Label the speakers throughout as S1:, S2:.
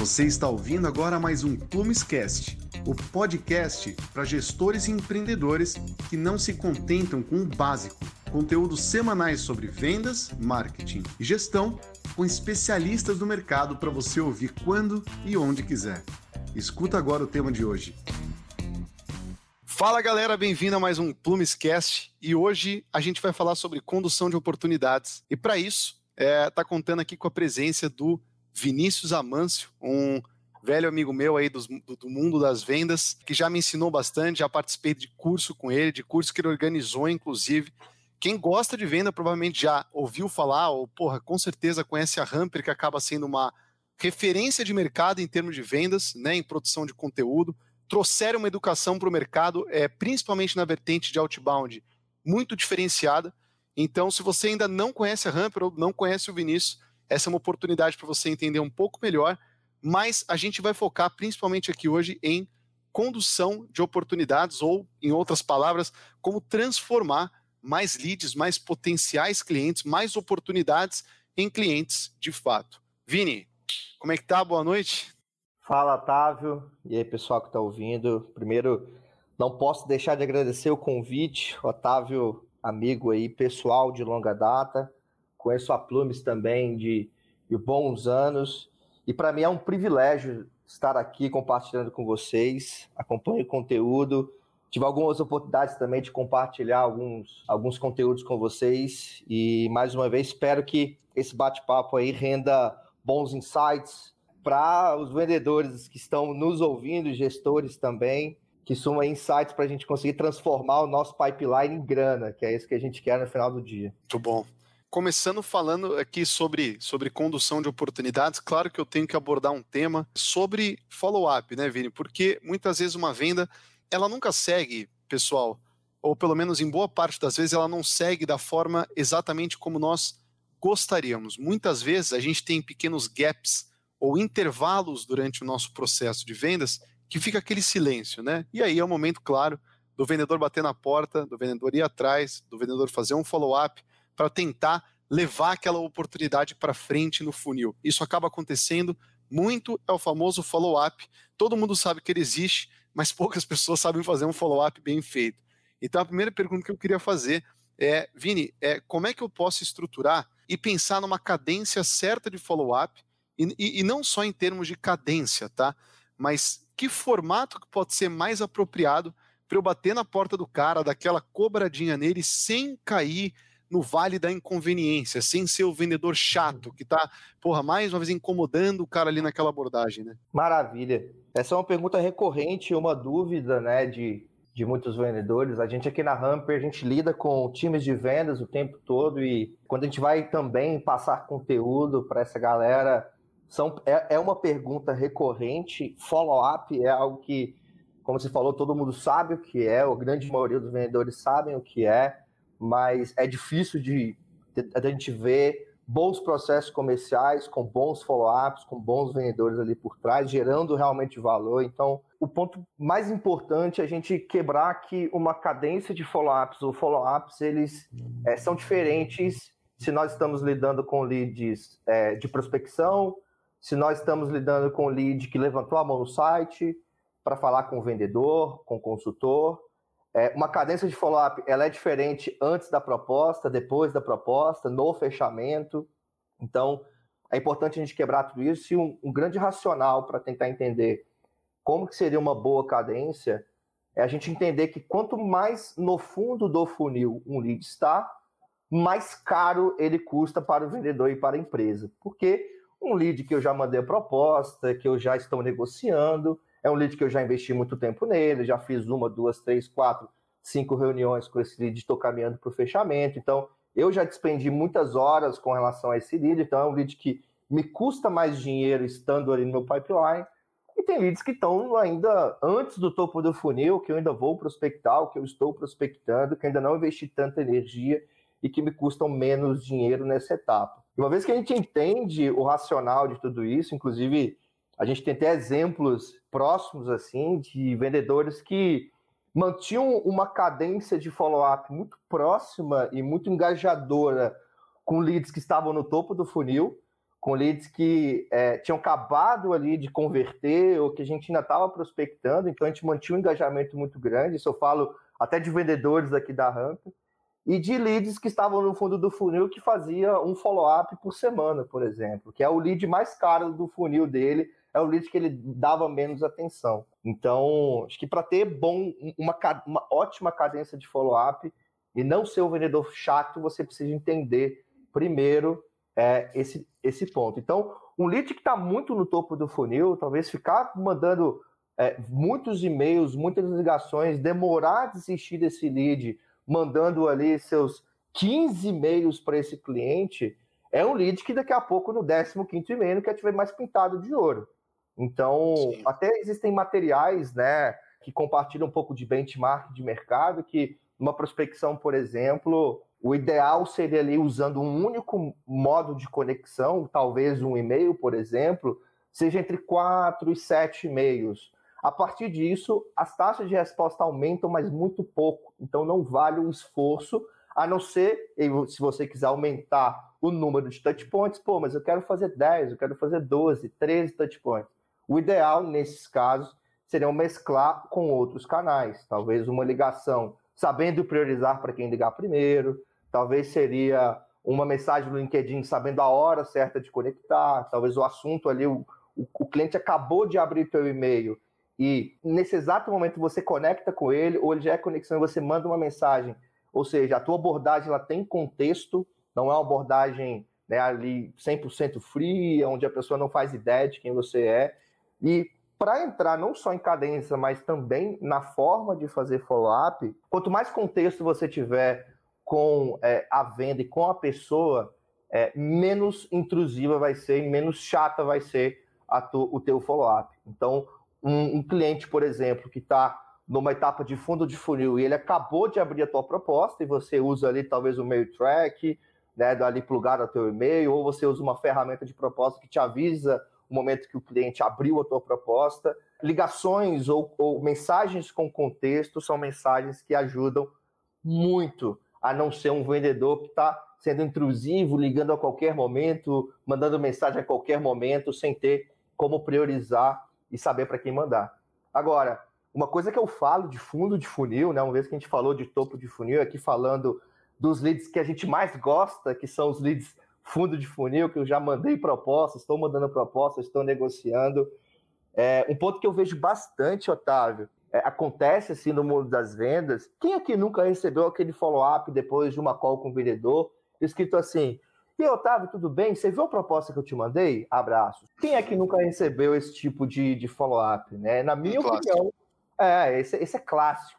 S1: Você está ouvindo agora mais um Plumescast, o podcast para gestores e empreendedores que não se contentam com o básico. Conteúdos semanais sobre vendas, marketing e gestão com especialistas do mercado para você ouvir quando e onde quiser. Escuta agora o tema de hoje. Fala galera, bem-vindo a mais um Plumescast e hoje a gente vai falar sobre condução de oportunidades. E para isso, é, tá contando aqui com a presença do Vinícius Amâncio, um velho amigo meu aí do, do, mundo das vendas, que já me ensinou bastante, já participei de curso com ele, de curso que ele organizou, inclusive. Quem gosta de venda provavelmente já ouviu falar, ou, porra, com certeza conhece a Hamper, que acaba sendo uma referência de mercado em termos de vendas, né, em produção de conteúdo. Trouxeram uma educação para o mercado, é, principalmente na vertente de outbound, muito diferenciada. Então, se você ainda não conhece a Hamper ou não conhece o Vinícius, essa é uma oportunidade para você entender um pouco melhor, mas a gente vai focar principalmente aqui hoje em condução de oportunidades, ou, em outras palavras, como transformar mais leads, mais potenciais clientes, mais oportunidades em clientes de fato. Vini, como é que tá? Boa noite.
S2: Fala, Otávio. E aí, pessoal que está ouvindo. Primeiro, não posso deixar de agradecer o convite. Otávio, amigo aí, pessoal de longa data conheço a Plumes também de, de bons anos, e para mim é um privilégio estar aqui compartilhando com vocês, acompanho o conteúdo, tive algumas oportunidades também de compartilhar alguns, alguns conteúdos com vocês, e mais uma vez espero que esse bate-papo aí renda bons insights para os vendedores que estão nos ouvindo, gestores também, que suma insights para a gente conseguir transformar o nosso pipeline em grana, que é isso que a gente quer no final do dia.
S1: Muito bom começando falando aqui sobre, sobre condução de oportunidades, claro que eu tenho que abordar um tema sobre follow-up, né, Vini? Porque muitas vezes uma venda, ela nunca segue, pessoal, ou pelo menos em boa parte das vezes, ela não segue da forma exatamente como nós gostaríamos. Muitas vezes a gente tem pequenos gaps ou intervalos durante o nosso processo de vendas que fica aquele silêncio, né? E aí é o momento, claro, do vendedor bater na porta, do vendedor ir atrás, do vendedor fazer um follow-up para tentar levar aquela oportunidade para frente no funil. Isso acaba acontecendo muito, é o famoso follow-up. Todo mundo sabe que ele existe, mas poucas pessoas sabem fazer um follow-up bem feito. Então a primeira pergunta que eu queria fazer é, Vini, é, como é que eu posso estruturar e pensar numa cadência certa de follow-up, e, e, e não só em termos de cadência, tá? Mas que formato que pode ser mais apropriado para eu bater na porta do cara, daquela cobradinha nele, sem cair no vale da inconveniência, sem ser o vendedor chato que tá, porra, mais uma vez incomodando o cara ali naquela abordagem, né?
S2: Maravilha. Essa é uma pergunta recorrente, uma dúvida, né, de, de muitos vendedores. A gente aqui na Hamper, a gente lida com times de vendas o tempo todo e quando a gente vai também passar conteúdo para essa galera, são, é, é uma pergunta recorrente. Follow-up é algo que, como você falou, todo mundo sabe o que é, a grande maioria dos vendedores sabem o que é mas é difícil de, de, de a gente ver bons processos comerciais, com bons follow-ups, com bons vendedores ali por trás, gerando realmente valor. Então, o ponto mais importante é a gente quebrar que uma cadência de follow-ups ou follow-ups, eles é, são diferentes se nós estamos lidando com leads é, de prospecção, se nós estamos lidando com lead que levantou a mão no site para falar com o vendedor, com o consultor, é, uma cadência de follow-up ela é diferente antes da proposta, depois da proposta, no fechamento. Então, é importante a gente quebrar tudo isso e um, um grande racional para tentar entender como que seria uma boa cadência é a gente entender que quanto mais no fundo do funil um lead está, mais caro ele custa para o vendedor e para a empresa. Porque um lead que eu já mandei a proposta, que eu já estou negociando, é um lead que eu já investi muito tempo nele, já fiz uma, duas, três, quatro, cinco reuniões com esse lead, estou caminhando para o fechamento. Então, eu já despendi muitas horas com relação a esse lead, então é um lead que me custa mais dinheiro estando ali no meu pipeline. E tem leads que estão ainda antes do topo do funil, que eu ainda vou prospectar, que eu estou prospectando, que ainda não investi tanta energia e que me custam menos dinheiro nessa etapa. E uma vez que a gente entende o racional de tudo isso, inclusive a gente tem até exemplos próximos assim de vendedores que mantinham uma cadência de follow-up muito próxima e muito engajadora com leads que estavam no topo do funil, com leads que é, tinham acabado ali de converter ou que a gente ainda estava prospectando, então a gente mantinha um engajamento muito grande. Isso eu falo até de vendedores aqui da Ramp e de leads que estavam no fundo do funil que fazia um follow-up por semana, por exemplo, que é o lead mais caro do funil dele, é o lead que ele dava menos atenção. Então, acho que para ter bom, uma, uma ótima cadência de follow-up e não ser um vendedor chato, você precisa entender primeiro é, esse, esse ponto. Então, um lead que está muito no topo do funil, talvez ficar mandando é, muitos e-mails, muitas ligações, demorar a desistir desse lead mandando ali seus 15 e-mails para esse cliente, é um lead que daqui a pouco, no 15 e-mail, quer tiver mais pintado de ouro. Então, Sim. até existem materiais né, que compartilham um pouco de benchmark de mercado, que uma prospecção, por exemplo, o ideal seria ali usando um único modo de conexão, talvez um e-mail, por exemplo, seja entre 4 e 7 e-mails. A partir disso, as taxas de resposta aumentam, mas muito pouco. Então, não vale o esforço, a não ser, se você quiser aumentar o número de touchpoints, pô, mas eu quero fazer 10, eu quero fazer 12, 13 touchpoints. O ideal, nesses casos, seria mesclar com outros canais. Talvez uma ligação sabendo priorizar para quem ligar primeiro, talvez seria uma mensagem no LinkedIn sabendo a hora certa de conectar, talvez o assunto ali, o, o, o cliente acabou de abrir teu e-mail e nesse exato momento você conecta com ele, ou ele já é conexão e você manda uma mensagem. Ou seja, a tua abordagem ela tem contexto, não é uma abordagem né, ali 100% fria, onde a pessoa não faz ideia de quem você é. E para entrar não só em cadência, mas também na forma de fazer follow-up, quanto mais contexto você tiver com é, a venda e com a pessoa, é, menos intrusiva vai ser e menos chata vai ser tu, o teu follow-up. Então, um, um cliente, por exemplo, que está numa etapa de fundo de funil e ele acabou de abrir a tua proposta e você usa ali talvez o mail track, né, ali plugado ao teu e-mail, ou você usa uma ferramenta de proposta que te avisa o momento que o cliente abriu a tua proposta. Ligações ou, ou mensagens com contexto são mensagens que ajudam muito a não ser um vendedor que está sendo intrusivo, ligando a qualquer momento, mandando mensagem a qualquer momento, sem ter como priorizar e saber para quem mandar. Agora, uma coisa que eu falo de fundo de funil, né? Uma vez que a gente falou de topo de funil, aqui falando dos leads que a gente mais gosta, que são os leads fundo de funil, que eu já mandei propostas, estou mandando propostas, estou negociando. É, um ponto que eu vejo bastante, Otávio, é, acontece assim no mundo das vendas. Quem aqui nunca recebeu aquele follow-up depois de uma call com o vendedor, escrito assim: e Otávio, tudo bem? Você viu a proposta que eu te mandei? Abraços. Quem é que nunca recebeu esse tipo de, de follow-up? Né? Na minha opinião, é, esse, esse é clássico.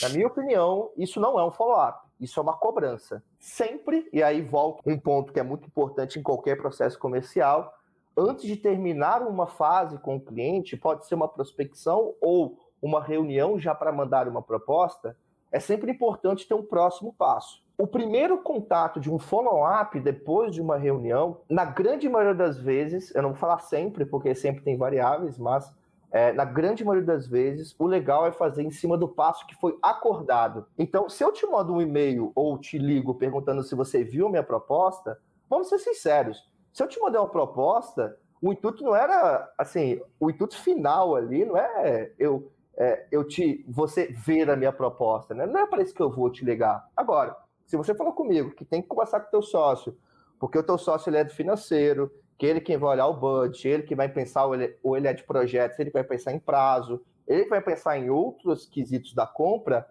S2: Na minha opinião, isso não é um follow-up, isso é uma cobrança. Sempre, e aí volta um ponto que é muito importante em qualquer processo comercial, antes de terminar uma fase com o cliente, pode ser uma prospecção ou uma reunião já para mandar uma proposta, é sempre importante ter um próximo passo. O primeiro contato de um follow-up depois de uma reunião, na grande maioria das vezes, eu não vou falar sempre, porque sempre tem variáveis, mas é, na grande maioria das vezes, o legal é fazer em cima do passo que foi acordado. Então, se eu te mando um e-mail ou te ligo perguntando se você viu minha proposta, vamos ser sinceros. Se eu te mandei uma proposta, o intuito não era assim, o intuito final ali não é eu é, eu te você ver a minha proposta, né? Não é para isso que eu vou te ligar. Agora, se você falou comigo que tem que conversar com teu sócio, porque o teu sócio ele é do financeiro, que ele quem vai olhar o budget, ele que vai pensar, ou ele, é de projetos, ele vai pensar em prazo, ele vai pensar em outros quesitos da compra,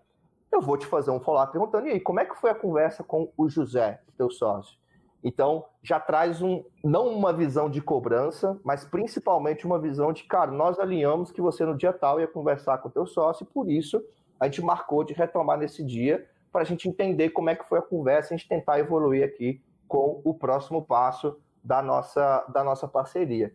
S2: eu vou te fazer um follow-up perguntando, e aí, como é que foi a conversa com o José, teu sócio? Então, já traz um, não uma visão de cobrança, mas principalmente uma visão de, cara, nós alinhamos que você no dia tal ia conversar com o teu sócio, e por isso a gente marcou de retomar nesse dia, para a gente entender como é que foi a conversa a gente tentar evoluir aqui com o próximo passo da nossa, da nossa parceria.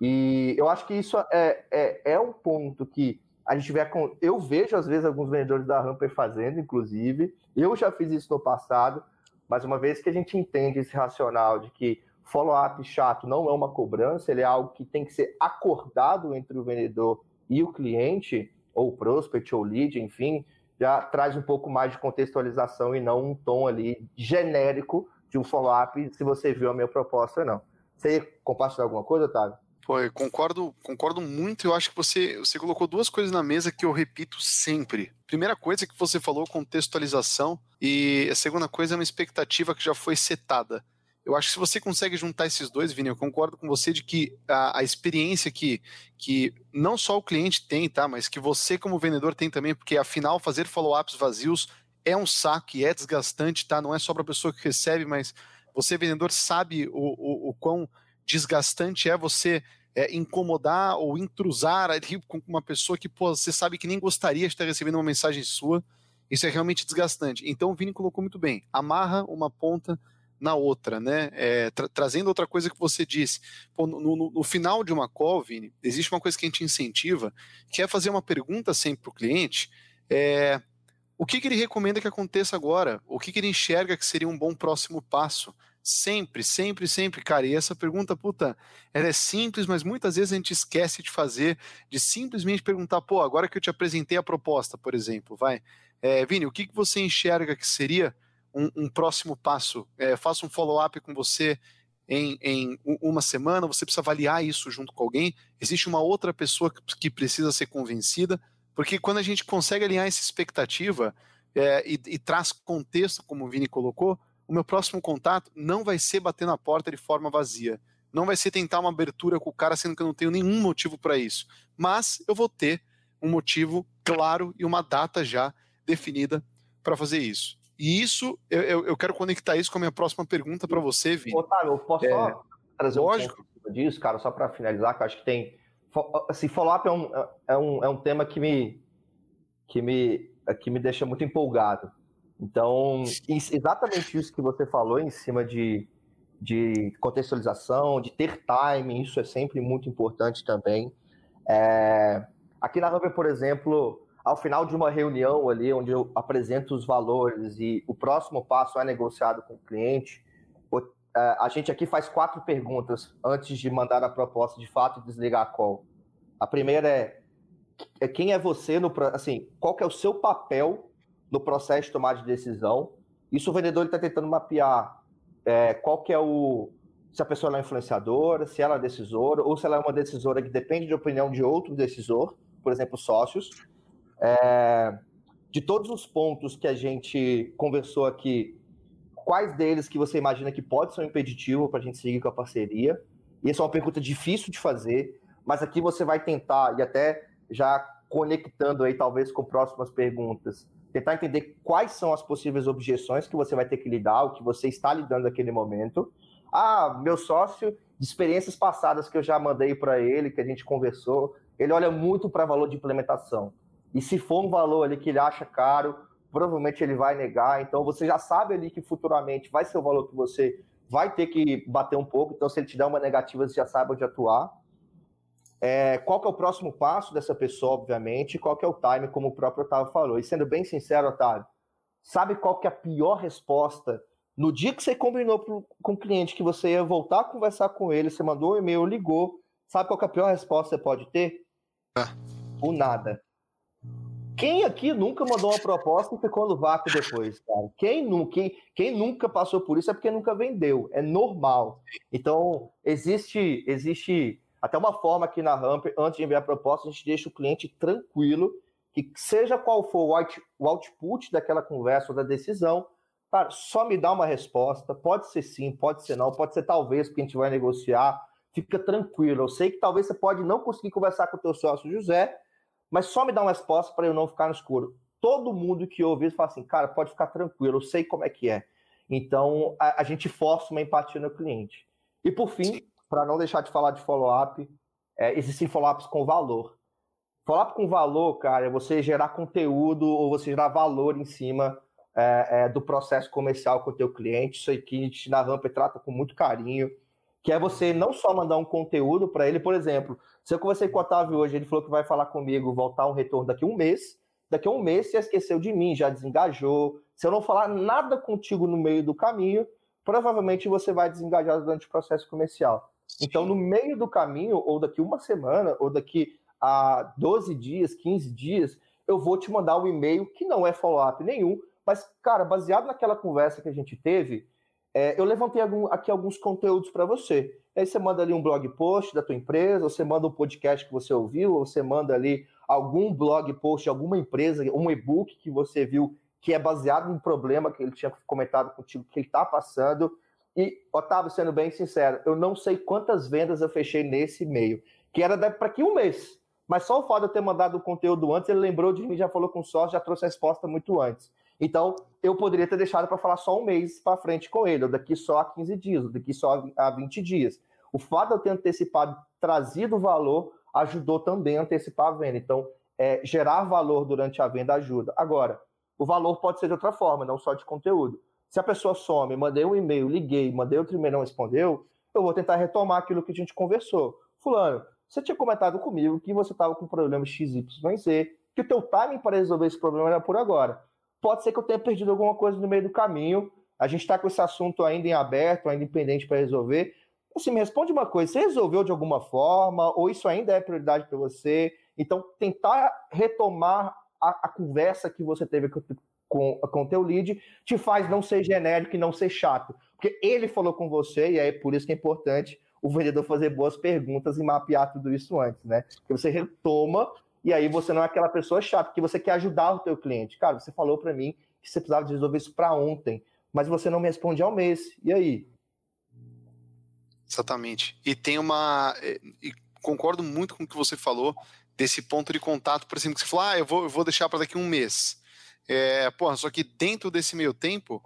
S2: E eu acho que isso é, é, é um ponto que a gente vê. Com, eu vejo, às vezes, alguns vendedores da Ramper fazendo, inclusive. Eu já fiz isso no passado, mas uma vez que a gente entende esse racional de que follow-up chato não é uma cobrança, ele é algo que tem que ser acordado entre o vendedor e o cliente, ou prospect, ou lead, enfim, já traz um pouco mais de contextualização e não um tom ali genérico de um follow-up se você viu a minha proposta ou não. Você ia compartilhar alguma coisa, Otávio?
S1: Pô, eu concordo, concordo muito. Eu acho que você, você colocou duas coisas na mesa que eu repito sempre. Primeira coisa que você falou, contextualização, e a segunda coisa é uma expectativa que já foi setada. Eu acho que se você consegue juntar esses dois, Vini, eu concordo com você de que a, a, experiência que, que não só o cliente tem, tá, mas que você como vendedor tem também, porque afinal fazer follow-ups vazios é um saco e é desgastante, tá? Não é só para a pessoa que recebe, mas você vendedor sabe o, o, o quão desgastante é você é, incomodar ou intrusar com uma pessoa que pô, você sabe que nem gostaria de estar recebendo uma mensagem sua. Isso é realmente desgastante. Então o Vini colocou muito bem. Amarra uma ponta na outra, né? É, tra trazendo outra coisa que você disse. Pô, no, no, no, final de uma call, Vini, existe uma coisa que a gente incentiva, que é fazer uma pergunta sempre para o cliente. É, o que, que, ele recomenda que aconteça agora? O que, que ele enxerga que seria um bom próximo passo? Sempre, sempre, sempre, cara. E essa pergunta, puta, ela é simples, mas muitas vezes a gente esquece de fazer, de simplesmente perguntar, pô, agora que eu te apresentei a proposta, por exemplo, vai. É, Vini, o que, que você enxerga que seria um, um próximo passo? É, faça um follow-up com você em, em, uma semana, você precisa avaliar isso junto com alguém. Existe uma outra pessoa que, que precisa ser convencida, porque quando a gente consegue alinhar essa expectativa é, e, e traz contexto, como o Vini colocou, o meu próximo contato não vai ser bater na porta de forma vazia. Não vai ser tentar uma abertura com o cara, sendo que eu não tenho nenhum motivo para isso. Mas eu vou ter um motivo claro e uma data já definida para fazer isso. E isso, eu, eu, quero conectar isso com a minha próxima pergunta para você, Vini.
S2: Otávio, eu posso é, só trazer lógico. um pouco disso, cara, só para finalizar, que eu acho que tem. Assim, follow-up é um, é, um, é um tema que me, que, me, que me deixa muito empolgado. Então, exatamente isso que você falou em cima de, de contextualização, de ter timing, isso é sempre muito importante também. É, aqui na Hubber, por exemplo, ao final de uma reunião ali, onde eu apresento os valores e o próximo passo é negociado com o cliente, a gente aqui faz quatro perguntas antes de mandar a proposta de fato e desligar a call. A primeira é, é quem é você no assim, qual que é o seu papel no processo de tomar de decisão. Isso o vendedor está tentando mapear é, qual que é o. Se a pessoa é influenciadora, se ela é decisora, ou se ela é uma decisora que depende de opinião de outro decisor, por exemplo, sócios. É, de todos os pontos que a gente conversou aqui, quais deles que você imagina que pode ser um impeditivo para a gente seguir com a parceria? Essa é uma pergunta difícil de fazer, mas aqui você vai tentar, e até já conectando aí talvez com próximas perguntas, tentar entender quais são as possíveis objeções que você vai ter que lidar, o que você está lidando naquele momento. Ah, meu sócio, de experiências passadas que eu já mandei para ele, que a gente conversou, ele olha muito para valor de implementação. E se for um valor ali que ele acha caro, provavelmente ele vai negar. Então você já sabe ali que futuramente vai ser o valor que você vai ter que bater um pouco. Então, se ele te der uma negativa, você já sabe onde atuar. É, qual que é o próximo passo dessa pessoa, obviamente, qual que é o time, como o próprio Otávio falou. E sendo bem sincero, Otávio, sabe qual que é a pior resposta? No dia que você combinou pro, com o cliente que você ia voltar a conversar com ele, você mandou um e-mail, ligou, sabe qual que é a pior resposta que você pode ter? Ah. O nada. Quem aqui nunca mandou uma proposta e ficou no vácuo depois, cara? Quem, quem, quem nunca passou por isso é porque nunca vendeu. É normal. Então, existe, existe até uma forma aqui na Ramp, antes de enviar a proposta, a gente deixa o cliente tranquilo, que seja qual for o, out, o output daquela conversa ou da decisão, cara, só me dá uma resposta. Pode ser sim, pode ser não, pode ser talvez, porque a gente vai negociar. Fica tranquilo. Eu sei que talvez você pode não conseguir conversar com o teu sócio José, mas só me dá uma resposta para eu não ficar no escuro. Todo mundo que ouve isso fala assim, cara, pode ficar tranquilo, eu sei como é que é. Então, a, a gente força uma empatia no cliente. E por fim, para não deixar de falar de follow-up, é, existem follow-ups com valor. Follow-up com valor, cara, é você gerar conteúdo ou você gerar valor em cima é, é, do processo comercial com o teu cliente. Isso aqui a gente na Ramp trata com muito carinho, que é você não só mandar um conteúdo para ele, por exemplo, se eu conversei com o Otávio hoje, ele falou que vai falar comigo, voltar um retorno daqui a um mês, daqui a um mês você esqueceu de mim, já desengajou. Se eu não falar nada contigo no meio do caminho, provavelmente você vai desengajar durante o processo comercial. Então, no meio do caminho, ou daqui uma semana, ou daqui a 12 dias, 15 dias, eu vou te mandar um e-mail que não é follow-up nenhum, mas, cara, baseado naquela conversa que a gente teve, é, eu levantei algum, aqui alguns conteúdos para você. Aí você manda ali um blog post da tua empresa, você manda um podcast que você ouviu, ou você manda ali algum blog post de alguma empresa, um e-book que você viu que é baseado em problema que ele tinha comentado contigo, que ele está passando. E, Otávio, sendo bem sincero, eu não sei quantas vendas eu fechei nesse e-mail, que era para aqui um mês. Mas só o fato de eu ter mandado o conteúdo antes, ele lembrou de mim, já falou com o sócio, já trouxe a resposta muito antes. Então, eu poderia ter deixado para falar só um mês para frente com ele, ou daqui só a 15 dias, ou daqui só a 20 dias. O fato de eu ter antecipado, trazido valor, ajudou também a antecipar a venda. Então, é, gerar valor durante a venda ajuda. Agora, o valor pode ser de outra forma, não só de conteúdo. Se a pessoa some, mandei um e-mail, liguei, mandei outro e-mail não respondeu, eu vou tentar retomar aquilo que a gente conversou. Fulano, você tinha comentado comigo que você estava com problema XYZ, que o teu timing para resolver esse problema era por agora. Pode ser que eu tenha perdido alguma coisa no meio do caminho. A gente está com esse assunto ainda em aberto, ainda pendente para resolver. Assim, me responde uma coisa: você resolveu de alguma forma? Ou isso ainda é prioridade para você? Então, tentar retomar a, a, conversa que você teve com, com, com o teu lead te faz não ser genérico e não ser chato. Porque ele falou com você, e é por isso que é importante o vendedor fazer boas perguntas e mapear tudo isso antes, né? Porque você retoma e aí você não é aquela pessoa chata, que você quer ajudar o teu cliente. Cara, você falou para mim que você precisava resolver isso para ontem, mas você não me responde ao mês. E aí?
S1: Exatamente. E tem uma. E concordo muito com o que você falou desse ponto de contato, por exemplo, que você falou, ah, eu vou, eu vou deixar para daqui um mês. É, porra, só que dentro desse meio tempo,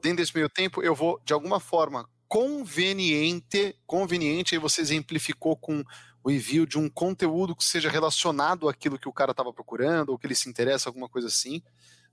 S1: dentro desse meio tempo, eu vou, de alguma forma, conveniente, conveniente, aí você exemplificou com o envio de um conteúdo que seja relacionado àquilo que o cara estava procurando, ou que ele se interessa, alguma coisa assim.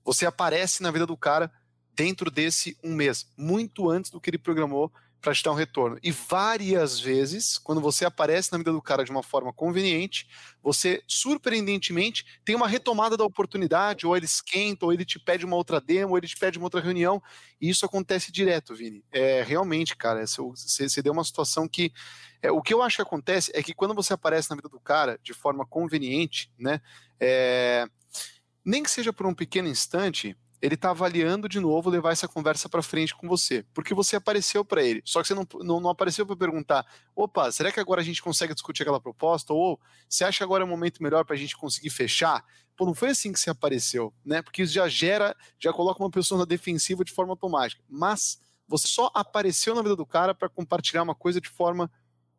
S1: Você aparece na vida do cara dentro desse um mês, muito antes do que ele programou para te dar um retorno. E várias vezes, quando você aparece na vida do cara de uma forma conveniente, você, surpreendentemente, tem uma retomada da oportunidade, ou ele esquenta, ou ele te pede uma outra demo, ou ele te pede uma outra reunião, e isso acontece direto, Vini. É, realmente, cara, você, você deu uma situação que. É, o que eu acho que acontece é que quando você aparece na vida do cara de forma conveniente, né? É, nem que seja por um pequeno instante, ele está avaliando de novo levar essa conversa para frente com você, porque você apareceu para ele, só que você não, não, não apareceu para perguntar, opa, será que agora a gente consegue discutir aquela proposta? Ou você acha agora é o momento melhor para a gente conseguir fechar? Pô, não foi assim que você apareceu, né? Porque isso já gera, já coloca uma pessoa na defensiva de forma automática. Mas você só apareceu na vida do cara para compartilhar uma coisa de forma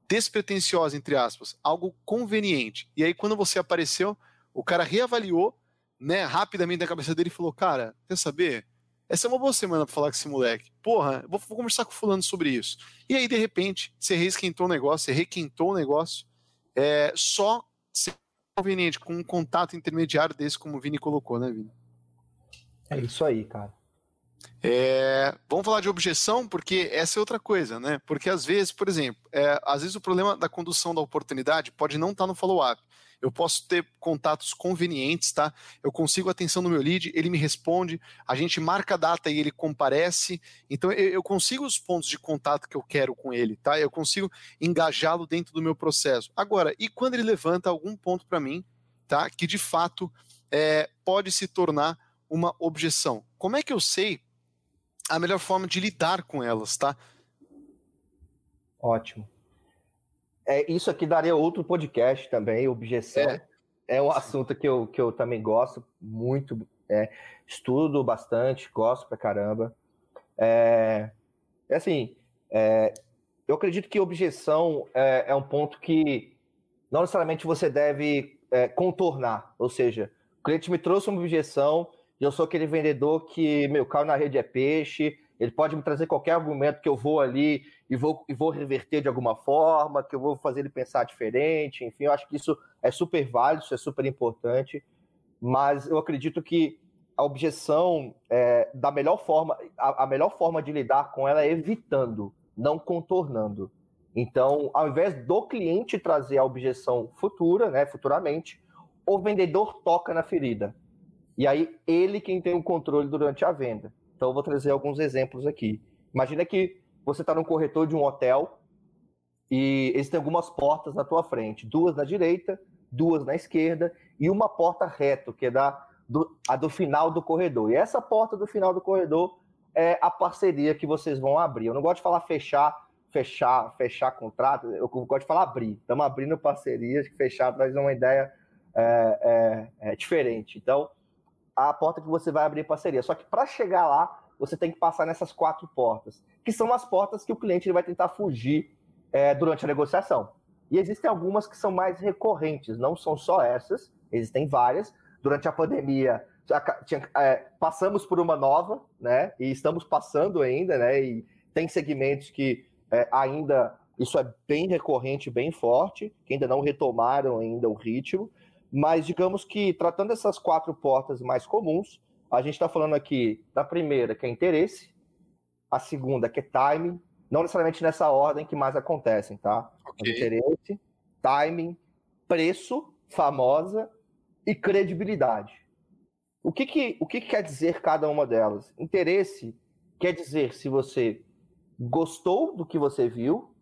S1: despretensiosa, entre aspas, algo conveniente. E aí, quando você apareceu, o cara reavaliou né, rapidamente na cabeça dele e falou: Cara, quer saber? Essa é uma boa semana para falar com esse moleque. Porra, vou, vou, conversar com o fulano sobre isso. E aí, de repente, você reesquentou o negócio, você requentou o negócio, é, só ser conveniente, com um contato intermediário desse, como o Vini colocou, né, Vini?
S2: É isso aí, cara.
S1: É, vamos falar de objeção, porque essa é outra coisa, né? Porque às vezes, por exemplo, é, às vezes o problema da condução da oportunidade pode não estar tá no follow-up eu posso ter contatos convenientes, tá? Eu consigo atenção do meu lead, ele me responde, a gente marca a data e ele comparece. Então eu, eu consigo os pontos de contato que eu quero com ele, tá? Eu consigo engajá-lo dentro do meu processo. Agora, e quando ele levanta algum ponto para mim, tá? Que de fato é, pode se tornar uma objeção. Como é que eu sei a melhor forma de lidar com elas, tá?
S2: Ótimo é, isso aqui daria outro podcast também, objeção. É, é um assunto que eu, que eu também gosto muito, é, estudo bastante, gosto pra caramba. É, é assim, é, eu acredito que objeção é, é, um ponto que não necessariamente você deve é, contornar. Ou seja, o cliente me trouxe uma objeção e eu sou aquele vendedor que meu carro na rede é peixe, ele pode me trazer qualquer argumento que eu vou ali e vou, e vou reverter de alguma forma, que eu vou fazer ele pensar diferente. Enfim, eu acho que isso é super válido, isso é super importante. Mas eu acredito que a objeção, é, da melhor forma, a, a melhor forma de lidar com ela é evitando, não contornando. Então, ao invés do cliente trazer a objeção futura, né, futuramente, o vendedor toca na ferida. E aí, ele quem tem o controle durante a venda. Então, eu vou trazer alguns exemplos aqui. Imagina que você está no corretor de um hotel e existem algumas portas na tua frente, duas na direita, duas na esquerda e uma porta reto, que é da, do, a do final do corredor. E essa porta do final do corredor, é a parceria que vocês vão abrir. Eu não gosto de falar fechar, fechar, fechar contrato, eu gosto de falar abrir. Estamos abrindo parcerias, fechar traz uma ideia é, é, é diferente. Então, a porta que você vai abrir parceria. Só que para chegar lá, você tem que passar nessas quatro portas, que são as portas que o cliente vai tentar fugir é, durante a negociação. E existem algumas que são mais recorrentes, não são só essas, existem várias. Durante a pandemia, tinha, é, passamos por uma nova, né? E estamos passando ainda, né? E tem segmentos que é, ainda isso é bem recorrente, bem forte, que ainda não retomaram ainda o ritmo. Mas digamos que tratando essas quatro portas mais comuns, a gente está falando aqui da primeira, que é interesse, a segunda, que é timing, não necessariamente nessa ordem que mais acontecem, tá? Okay. Interesse, timing, preço, famosa e credibilidade. O que, que, o que, que quer dizer cada uma delas? Interesse quer dizer se você gostou do que você viu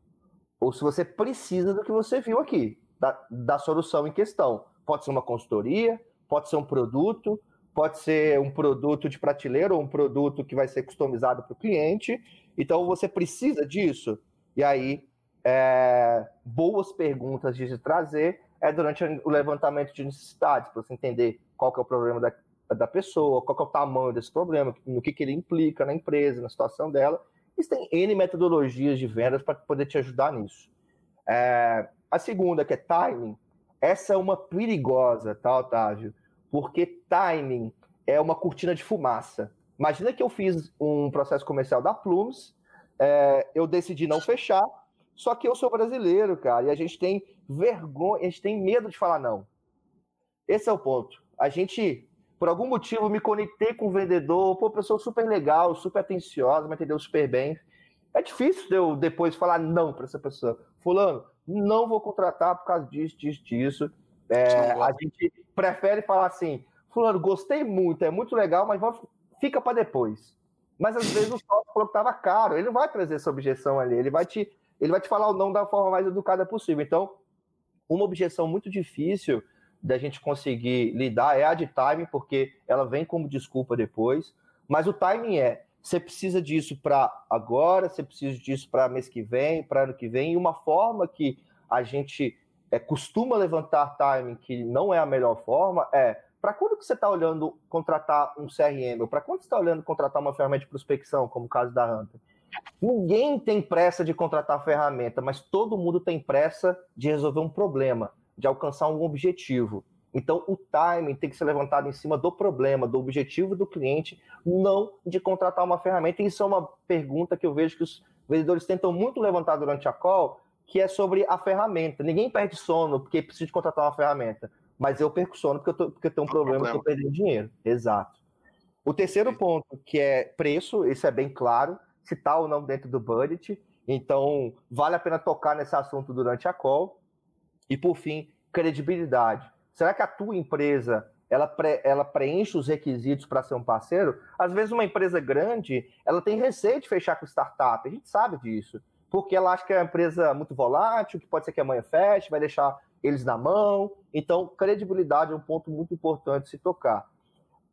S2: ou se você precisa do que você viu aqui, da, da solução em questão. Pode ser uma consultoria, pode ser um produto, pode ser um produto de prateleira ou um produto que vai ser customizado para o cliente. Então você precisa disso. E aí, é, boas perguntas de se trazer é durante o levantamento de necessidades, para você entender qual que é o problema da, da pessoa, qual que é o tamanho desse problema, no que, que ele implica na empresa, na situação dela. Existem N metodologias de vendas para poder te ajudar nisso. É, a segunda, que é timing, essa é uma perigosa, tá, Otávio? Porque timing é uma cortina de fumaça. Imagina que eu fiz um processo comercial da Plumes, é, eu decidi não fechar, só que eu sou brasileiro, cara, e a gente tem vergonha, a gente tem medo de falar não. Esse é o ponto. A gente, por algum motivo, me conectei com o vendedor, pô, pessoa super legal, super atenciosa, me entendeu super bem. É difícil eu depois falar não para essa pessoa. Fulano, não vou contratar por causa disso, disso, disso. É, a gente prefere falar assim, fulano, gostei muito, é muito legal, mas vamos, fica para depois. Mas às vezes o sócio falou que estava caro, ele não vai trazer essa objeção ali, ele vai te, ele vai te falar o não da forma mais educada possível. Então, uma objeção muito difícil da gente conseguir lidar é a de timing, porque ela vem como desculpa depois. Mas o timing é: você precisa disso para agora, você precisa disso para mês que vem, para ano que vem, e uma forma que a gente é, costuma levantar timing que não é a melhor forma é para quando que você está olhando contratar um CRM, ou para quando você está olhando contratar uma ferramenta de prospecção, como o caso da Hunter? Ninguém tem pressa de contratar a ferramenta, mas todo mundo tem pressa de resolver um problema, de alcançar um objetivo. Então, o timing tem que ser levantado em cima do problema, do objetivo do cliente, não de contratar uma ferramenta. E isso é uma pergunta que eu vejo que os vendedores tentam muito levantar durante a call, que é sobre a ferramenta. Ninguém perde sono porque precisa de contratar uma ferramenta mas eu perco sono porque eu, tô, porque eu tenho um problema, problema. que eu perdendo dinheiro. Exato. O terceiro ponto, que é preço, isso é bem claro, se está ou não dentro do budget. Então, vale a pena tocar nesse assunto durante a call. E, por fim, credibilidade. Será que a tua empresa ela, pre, ela preenche os requisitos para ser um parceiro? Às vezes, uma empresa grande ela tem receio de fechar com startup. A gente sabe disso. Porque ela acha que é uma empresa muito volátil, que pode ser que amanhã feche, vai deixar eles na mão. Então, credibilidade é um ponto muito importante se tocar.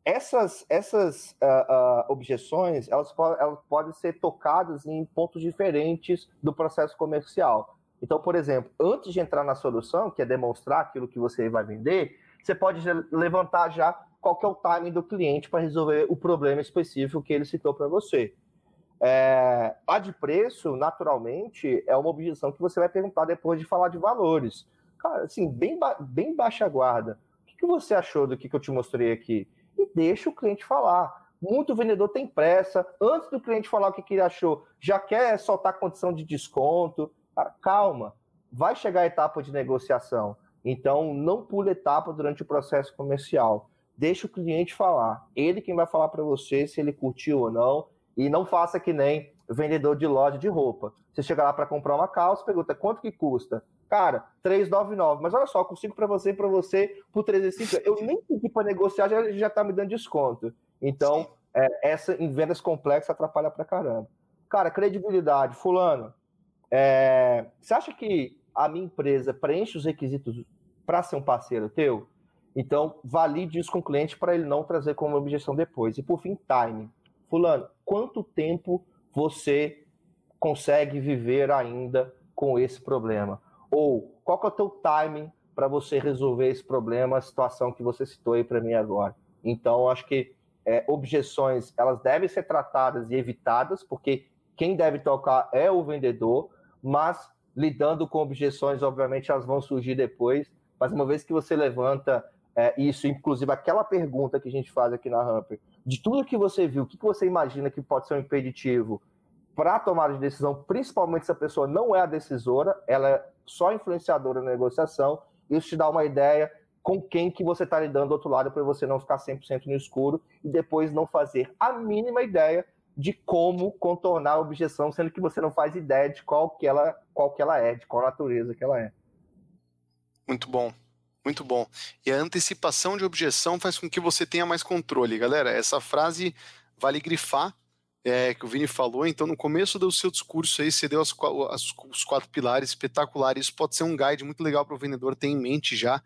S2: Essas, essas uh, uh, objeções, elas, elas podem ser tocadas em pontos diferentes do processo comercial. Então, por exemplo, antes de entrar na solução, que é demonstrar aquilo que você vai vender, você pode levantar já qual é o timing do cliente para resolver o problema específico que ele citou para você. É, a de preço, naturalmente, é uma objeção que você vai perguntar depois de falar de valores cara, assim, bem, ba bem baixa guarda. O que, que você achou do que, que eu te mostrei aqui? E deixa o cliente falar. Muito vendedor tem pressa, antes do cliente falar o que, que ele achou, já quer soltar condição de desconto. Cara, calma, vai chegar a etapa de negociação. Então, não pule etapa durante o processo comercial. Deixa o cliente falar. Ele quem vai falar para você se ele curtiu ou não. E não faça que nem vendedor de loja de roupa. Você chega lá para comprar uma calça, pergunta quanto que custa. Cara, 399, mas olha só, eu consigo para você e para você por 350. Eu nem pedi para negociar, já, já tá me dando desconto. Então, é, essa em vendas complexas atrapalha para caramba. Cara, credibilidade, fulano. É, você acha que a minha empresa preenche os requisitos para ser um parceiro teu? Então, valide isso com o cliente para ele não trazer como objeção depois. E por fim, time. Fulano, quanto tempo você consegue viver ainda com esse problema? Ou qual que é o teu timing para você resolver esse problema, a situação que você citou aí para mim agora? Então, acho que é, objeções elas devem ser tratadas e evitadas, porque quem deve tocar é o vendedor, mas lidando com objeções, obviamente, elas vão surgir depois. Mas uma vez que você levanta é, isso, inclusive aquela pergunta que a gente faz aqui na Hamper, de tudo que você viu, o que, você imagina que pode ser um impeditivo para a tomada de decisão, principalmente se a pessoa não é a decisora, ela é só influenciadora na negociação, isso te dá uma ideia com quem que você está lidando do outro lado para você não ficar 100% no escuro e depois não fazer a mínima ideia de como contornar a objeção, sendo que você não faz ideia de qual que ela, qual que ela é, de qual natureza que ela é.
S1: Muito bom. Muito bom. E a antecipação de objeção faz com que você tenha mais controle. Galera, essa frase vale grifar, é, que o Vini falou. Então, no começo do seu discurso aí, você deu as, as, os quatro pilares espetacular. Isso pode ser um guide muito legal para o vendedor ter em mente já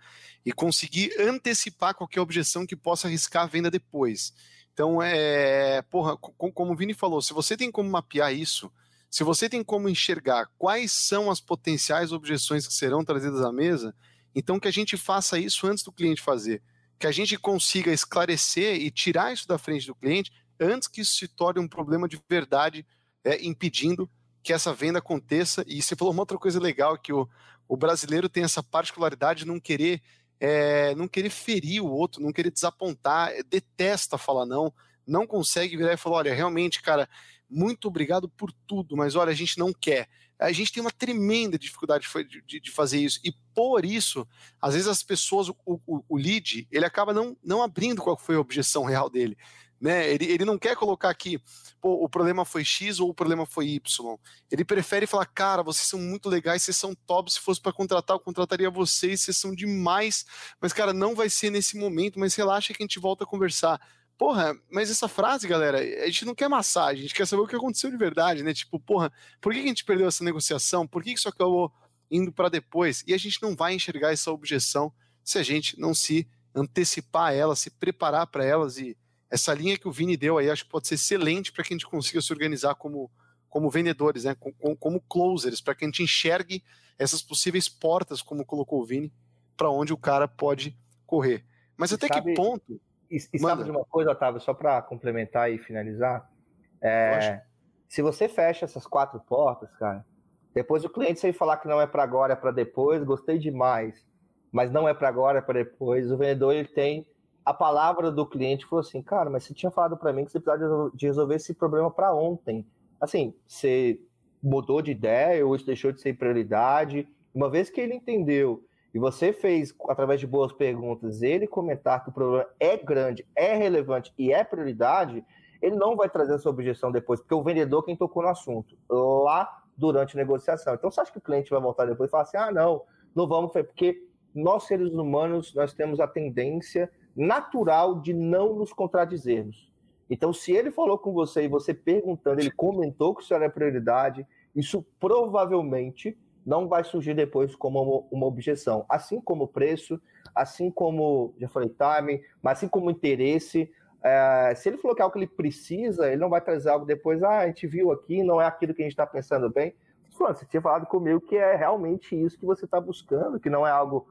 S1: e conseguir antecipar qualquer objeção que possa arriscar a venda depois. Então, é, porra, como o Vini falou, se você tem como mapear isso, se você tem como enxergar quais são as potenciais objeções que serão trazidas à mesa, então, que a gente faça isso antes do cliente fazer. Que a gente consiga esclarecer e tirar isso da frente do cliente antes que isso se torne um problema de verdade, é, impedindo que essa venda aconteça. E você falou uma outra coisa legal, que o, o brasileiro tem essa particularidade de não querer, é, não querer ferir o outro, não querer desapontar, é, detesta falar não, não consegue virar e falar, olha, realmente, cara, muito obrigado por tudo, mas olha, a gente não quer a gente tem uma tremenda dificuldade de, de, de, fazer isso. E por isso, às vezes as pessoas, o, o, o, lead, ele acaba não, não abrindo qual foi a objeção real dele. Né? Ele, ele não quer colocar aqui, pô, o problema foi X ou o problema foi Y. Ele prefere falar, cara, vocês são muito legais, vocês são top. Se fosse para contratar, eu contrataria vocês, vocês são demais. Mas, cara, não vai ser nesse momento, mas relaxa que a gente volta a conversar porra, mas essa frase, galera, a gente não quer massagem, a gente quer saber o que aconteceu de verdade, né? Tipo, porra, por que a gente perdeu essa negociação? Por que isso acabou indo para depois? E a gente não vai enxergar essa objeção se a gente não se antecipar a ela, se preparar para elas. E essa linha que o Vini deu aí, acho que pode ser excelente para que a gente consiga se organizar como, como vendedores, né? como, como closers, para que a gente enxergue essas possíveis portas, como colocou o Vini, para onde o cara pode correr. Mas até sabe... que ponto
S2: e, e sabe de uma coisa, Otávio, só para complementar e finalizar? É, se você fecha essas quatro portas, cara, depois o cliente sai falar que não é para agora, é para depois, gostei demais, mas não é para agora, é para depois. O vendedor ele tem a palavra do cliente falou assim, cara, mas você tinha falado para mim que você precisava de resolver esse problema para ontem. Assim, você mudou de ideia ou isso deixou de ser prioridade. Uma vez que ele entendeu e você fez, através de boas perguntas, ele comentar que o problema é grande, é relevante e é prioridade, ele não vai trazer essa objeção depois, porque o vendedor quem tocou no assunto, lá durante a negociação. Então, você acha que o cliente vai voltar depois e falar assim, ah, não, não vamos, porque nós, seres humanos, nós temos a tendência natural de não nos contradizermos. Então, se ele falou com você e você perguntando, ele comentou que isso era prioridade, isso provavelmente não vai surgir depois como uma objeção. Assim como preço, assim como, já falei, time, mas assim como interesse. É, se ele falou que é algo que ele precisa, ele não vai trazer algo depois, ah, a gente viu aqui, não é aquilo que a gente está pensando bem. Você tinha falado comigo que é realmente isso que você está buscando, que não é algo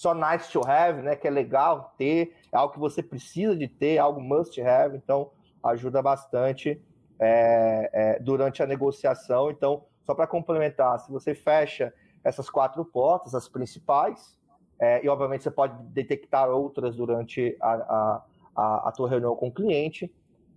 S2: só nice to have, né? Que é legal ter, é algo que você precisa de ter, algo must have, então ajuda bastante é, é, durante a negociação. Então, só para complementar, se você fecha essas quatro portas, as principais, é, e obviamente você pode detectar outras durante a, a, a, a tua reunião com o cliente,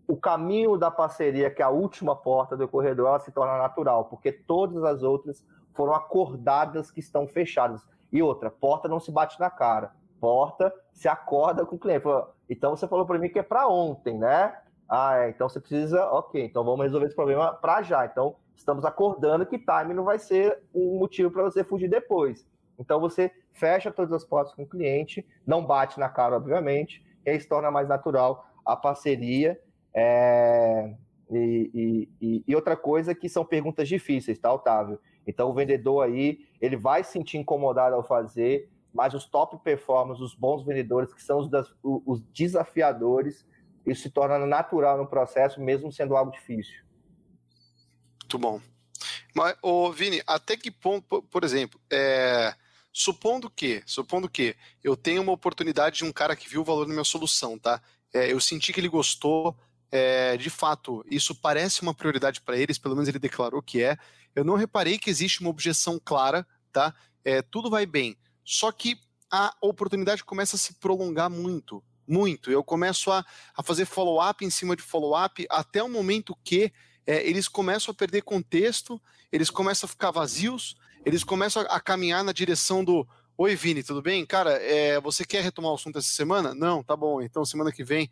S2: o caminho da parceria, que é a última porta do corredor, ela se torna natural, porque todas as outras foram acordadas que estão fechadas. E outra, porta não se bate na cara. Porta se acorda com o cliente. Então você falou para mim que é para ontem, né? Ah, é, então você precisa, ok, então vamos resolver esse problema para já. Então estamos acordando que time não vai ser um motivo para você fugir depois. Então você fecha todas as portas com o cliente, não bate na cara, obviamente, e aí se torna mais natural a parceria. É... E, e, e, outra coisa que são perguntas difíceis, tá, Otávio? Então o vendedor aí, ele vai se sentir incomodado ao fazer, mas os top performers, os bons vendedores, que são os, das, os desafiadores, isso se torna natural no processo, mesmo sendo algo difícil.
S1: Muito bom. Mas, ô, Vini, até que ponto, por, exemplo, é, supondo que, supondo que eu tenho uma oportunidade de um cara que viu o valor na minha solução, tá? É, eu senti que ele gostou, é, de fato, isso parece uma prioridade para eles, pelo menos ele declarou que é. Eu não reparei que existe uma objeção clara, tá? É, tudo vai bem. Só que a oportunidade começa a se prolongar muito, muito. Eu começo a, a fazer follow-up em cima de follow-up até o momento que é, eles começam a perder contexto, eles começam a ficar vazios, eles começam a, a caminhar na direção do Oi, Vini, tudo bem? Cara, é, você quer retomar o assunto essa semana? Não, tá bom, então semana que vem.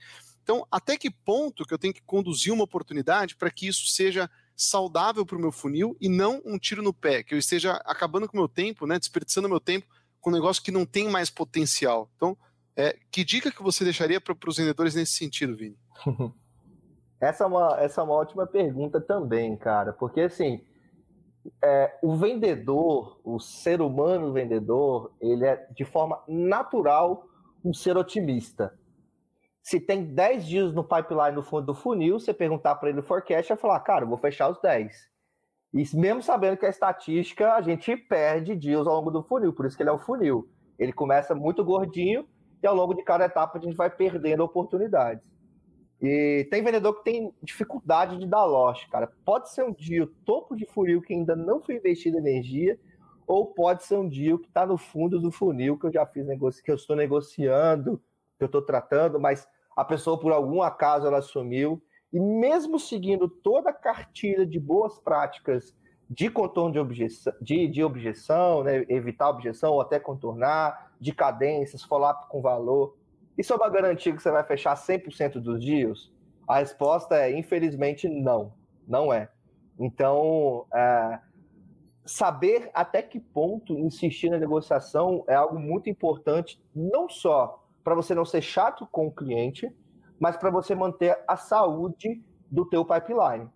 S1: Então, até que ponto que eu tenho que conduzir uma oportunidade para que isso seja saudável para o meu funil e não um tiro no pé, que eu esteja acabando com o meu tempo, né, desperdiçando meu tempo com um negócio que não tem mais potencial. Então, é, que dica que você deixaria para os vendedores nesse sentido, Vini?
S2: essa, é uma, essa é uma ótima pergunta também, cara, porque assim, é, o vendedor, o ser humano vendedor, ele é de forma natural um ser otimista. Se tem 10 dias no pipeline no fundo do funil, você perguntar para ele o forecast, vai falar, cara, vou fechar os 10. E mesmo sabendo que a estatística, a gente perde dias ao longo do funil, por isso que ele é o funil. Ele começa muito gordinho e ao longo de cada etapa a gente vai perdendo oportunidades. E tem vendedor que tem dificuldade de dar loss, cara. Pode ser um dia o topo de funil que ainda não foi investido energia, ou pode ser um dia que está no fundo do funil que eu já fiz negócio, que eu estou negociando, que eu estou tratando, mas a pessoa por algum acaso ela sumiu e mesmo seguindo toda a cartilha de boas práticas de contorno de objeção, de, de objeção né, evitar objeção ou até contornar, de cadências, follow-up com valor, isso é uma garantia que você vai fechar 100% dos dias? A resposta é, infelizmente, não. Não é. Então, é, saber até que ponto insistir na negociação é algo muito importante, não só para você não ser chato com o cliente, mas para você manter a saúde do teu pipeline.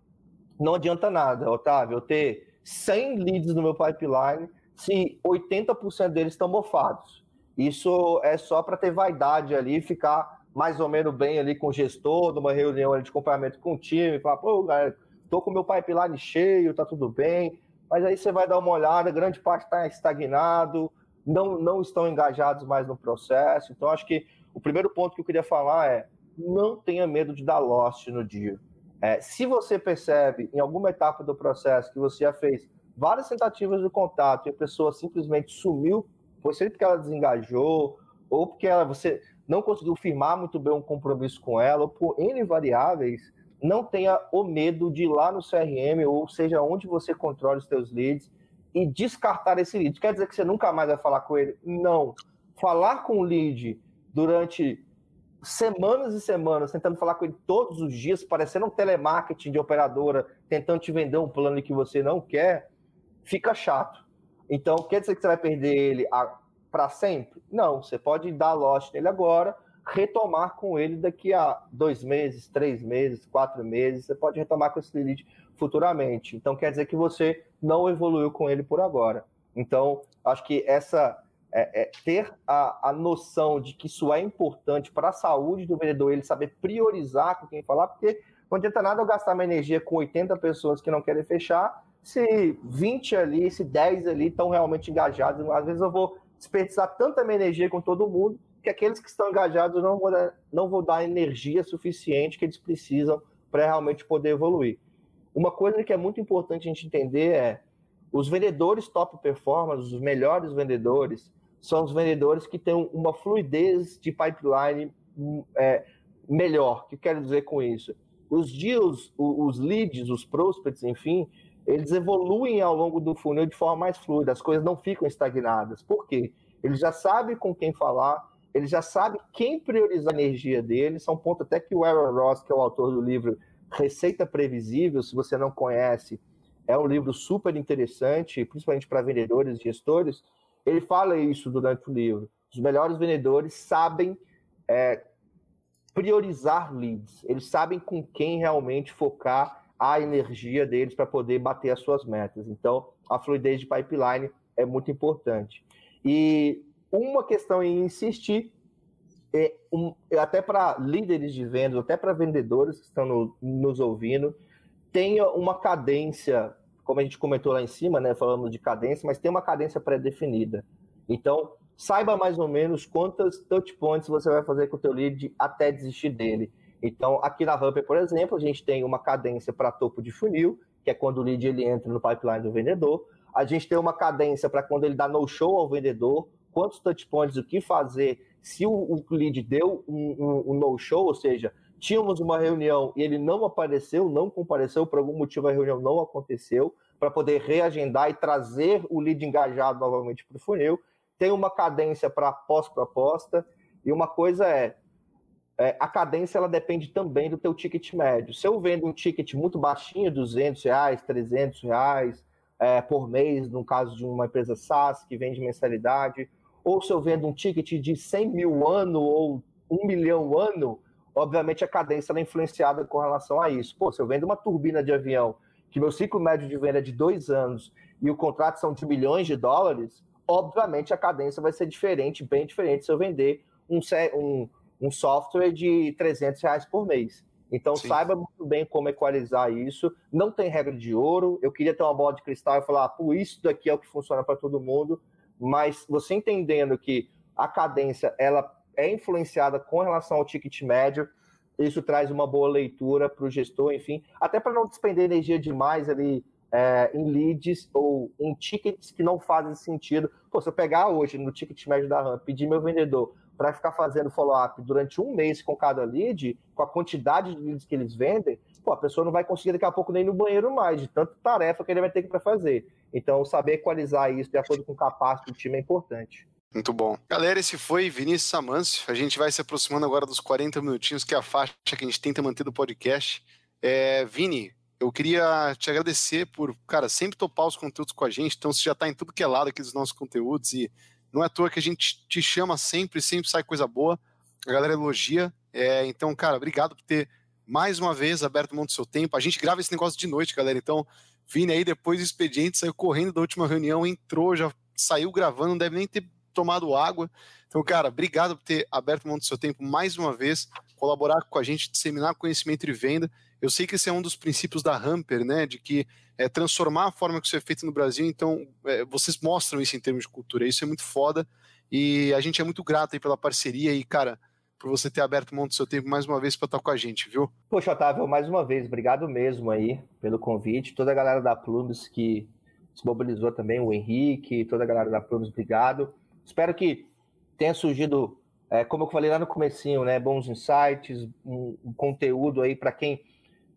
S2: Não adianta nada, Otávio, eu ter 100 leads no meu pipeline se 80% deles estão mofados. Isso é só para ter vaidade ali, ficar mais ou menos bem ali com o gestor, numa reunião de acompanhamento com o time, falar, pô, galera, tô com o meu pipeline cheio, tá tudo bem. Mas aí você vai dar uma olhada, grande parte está estagnado, não, não estão engajados mais no processo. Então, acho que o primeiro ponto que eu queria falar é não tenha medo de dar lost no dia. É, se você percebe em alguma etapa do processo que você já fez várias tentativas de contato e a pessoa simplesmente sumiu, foi sempre porque ela desengajou, ou porque ela, você não conseguiu firmar muito bem um compromisso com ela, ou por N variáveis, não tenha o medo de ir lá no CRM, ou seja, onde você controla os seus leads, e descartar esse lead. Quer dizer que você nunca mais vai falar com ele? Não. Falar com o lead durante semanas e semanas, tentando falar com ele todos os dias, parecendo um telemarketing de operadora, tentando te vender um plano que você não quer, fica chato. Então, quer dizer que você vai perder ele para sempre? Não, você pode dar lote nele agora, retomar com ele daqui a dois meses, três meses, quatro meses, você pode retomar com esse lead futuramente. Então, quer dizer que você não evoluiu com ele por agora. Então, acho que essa é, é, ter a, a noção de que isso é importante para a saúde do vendedor, ele saber priorizar com quem falar, porque não adianta nada eu gastar minha energia com 80 pessoas que não querem fechar, se 20 ali, se 10 ali estão realmente engajados. Às vezes eu vou desperdiçar tanta minha energia com todo mundo que aqueles que estão engajados não vou não vou dar energia suficiente que eles precisam para realmente poder evoluir. Uma coisa que é muito importante a gente entender é os vendedores top performance, os melhores vendedores, são os vendedores que têm uma fluidez de pipeline é, melhor. O que quero dizer com isso? Os deals, os leads, os prospects, enfim, eles evoluem ao longo do funil de forma mais fluida, as coisas não ficam estagnadas. Por quê? Ele já sabe com quem falar, ele já sabe quem priorizar a energia dele. São é um ponto até que o Aaron Ross, que é o autor do livro Receita Previsível, se você não conhece, é um livro super interessante, principalmente para vendedores e gestores, ele fala isso durante o livro. Os melhores vendedores sabem é, priorizar leads, eles sabem com quem realmente focar a energia deles para poder bater as suas metas. Então, a fluidez de pipeline é muito importante. E uma questão em insistir, um, até para líderes de vendas, até para vendedores que estão no, nos ouvindo, tenha uma cadência, como a gente comentou lá em cima, né, falando de cadência, mas tem uma cadência pré-definida. Então, saiba mais ou menos quantas touch points você vai fazer com o teu lead até desistir dele. Então, aqui na Humper, por exemplo, a gente tem uma cadência para topo de funil, que é quando o lead ele entra no pipeline do vendedor. A gente tem uma cadência para quando ele dá no show ao vendedor, quantos touch points, o que fazer se o, o lead deu um, um, um no show, ou seja, tínhamos uma reunião e ele não apareceu, não compareceu, por algum motivo a reunião não aconteceu, para poder reagendar e trazer o lead engajado novamente para o funil tem uma cadência para pós-proposta, e uma coisa é, é, a cadência ela depende também do teu ticket médio. Se eu vendo um ticket muito baixinho, 200 reais, 300 reais é, por mês, no caso de uma empresa SaaS que vende mensalidade, ou se eu vendo um ticket de 100 mil ano ou 1 milhão ano, obviamente a cadência é influenciada com relação a isso. Pô, se eu vendo uma turbina de avião, que meu ciclo médio de venda é de dois anos e o contrato são de milhões de dólares, obviamente a cadência vai ser diferente, bem diferente se eu vender um, um, um software de 300 reais por mês. Então Sim. saiba muito bem como equalizar isso. Não tem regra de ouro. Eu queria ter uma bola de cristal e falar, pô, isso daqui é o que funciona para todo mundo. Mas você entendendo que a cadência ela é influenciada com relação ao ticket médio, isso traz uma boa leitura para o gestor, enfim, até para não despender energia demais ali é, em leads ou em tickets que não fazem sentido. Pô, se eu pegar hoje no ticket médio da RAM, pedir meu vendedor para ficar fazendo follow-up durante um mês com cada lead, com a quantidade de leads que eles vendem, pô, a pessoa não vai conseguir daqui a pouco nem no banheiro mais, de tanta tarefa que ele vai ter que fazer. Então, saber equalizar isso de acordo com o capacete do time é importante.
S1: Muito bom. Galera, esse foi Vinícius Samâncio. A gente vai se aproximando agora dos 40 minutinhos, que é a faixa que a gente tenta manter do podcast. É, Vini, eu queria te agradecer por, cara, sempre topar os conteúdos com a gente. Então, você já está em tudo que é lado aqui dos nossos conteúdos e não é à toa que a gente te chama sempre, sempre sai coisa boa. A galera elogia. É, então, cara, obrigado por ter mais uma vez aberto mão do seu tempo. A gente grava esse negócio de noite, galera. Então, Vini aí depois do expediente, saiu correndo da última reunião, entrou, já saiu gravando, não deve nem ter tomado água. Então, cara, obrigado por ter aberto mão do seu tempo mais uma vez, colaborar com a gente, disseminar conhecimento e venda. Eu sei que esse é um dos princípios da Hamper, né, de que é transformar a forma que isso é feito no Brasil. Então, é, vocês mostram isso em termos de cultura. Isso é muito foda e a gente é muito grato aí pela parceria e, cara, por você ter aberto mão do seu tempo mais uma vez para estar com a gente, viu?
S2: Poxa, Otávio, mais uma vez, obrigado mesmo aí pelo convite. Toda a galera da Plumes que se mobilizou também, o Henrique, toda a galera da Plumes, obrigado. Espero que tenha surgido, é, como eu falei lá no comecinho, né, bons insights, um, um conteúdo aí para quem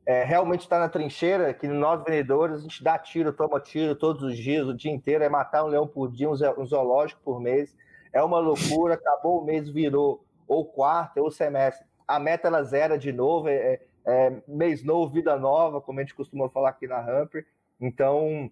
S2: é, realmente está na trincheira, que nós vendedores, a gente dá tiro, toma tiro todos os dias, o dia inteiro, é matar um leão por dia, um zoológico por mês. É uma loucura, acabou o mês, virou ou quarto, ou semestre. A meta ela zera de novo, é, é, é mês novo, vida nova, como a gente costuma falar aqui na Hamper. Então,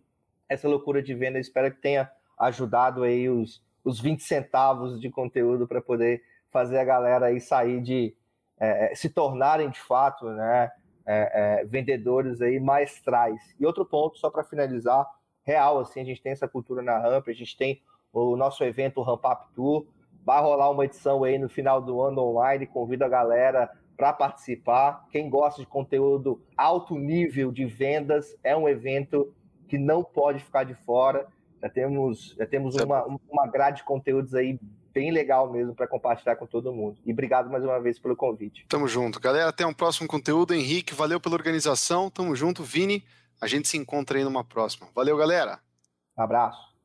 S2: essa loucura de venda, espero que tenha ajudado aí os, os 20 centavos de conteúdo para poder fazer a galera aí sair de é, é, se tornarem de fato, né? é, é, vendedores aí maestrais. E outro ponto, só para finalizar, real, assim, a gente tem essa cultura na Ramp, a gente tem o nosso evento, o Ramp Up Tour, vai rolar uma edição aí no final do ano online, convido a galera para participar. Quem gosta de conteúdo alto nível de vendas, é um evento que não pode ficar de fora. Já temos, já temos uma, uma grade de conteúdos aí bem legal mesmo para compartilhar com todo mundo. E obrigado mais uma vez pelo convite.
S1: Tamo junto. Galera, até um próximo conteúdo. Henrique, valeu pela organização. Tamo junto. Vini, a gente se encontra aí numa próxima. Valeu, galera.
S2: Um abraço.